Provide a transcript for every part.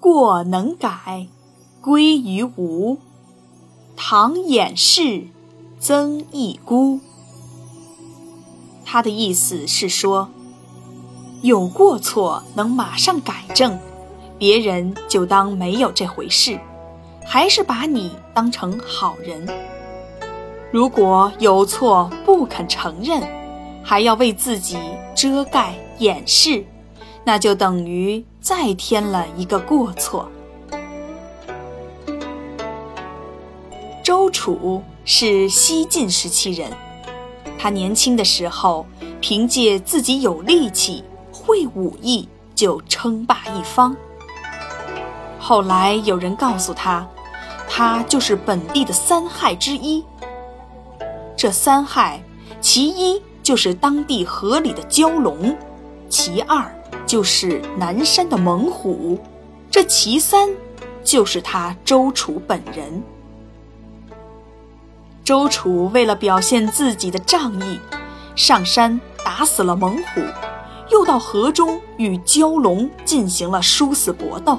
过能改，归于无。唐掩饰，曾益孤。他的意思是说，有过错能马上改正，别人就当没有这回事，还是把你当成好人。如果有错不肯承认，还要为自己遮盖掩饰，那就等于再添了一个过错。周楚是西晋时期人，他年轻的时候凭借自己有力气、会武艺，就称霸一方。后来有人告诉他，他就是本地的三害之一。这三害，其一就是当地河里的蛟龙，其二就是南山的猛虎，这其三就是他周楚本人。周楚为了表现自己的仗义，上山打死了猛虎，又到河中与蛟龙进行了殊死搏斗，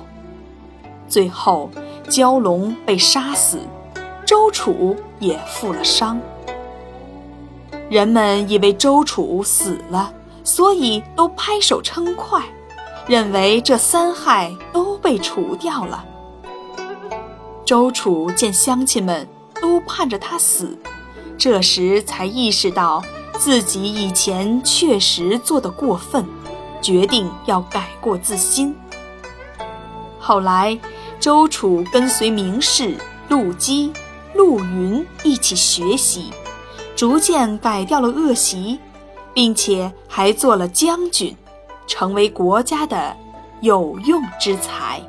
最后蛟龙被杀死，周楚也负了伤。人们以为周楚死了，所以都拍手称快，认为这三害都被除掉了。周楚见乡亲们都盼着他死，这时才意识到自己以前确实做得过分，决定要改过自新。后来，周楚跟随名士陆机、陆云一起学习。逐渐改掉了恶习，并且还做了将军，成为国家的有用之才。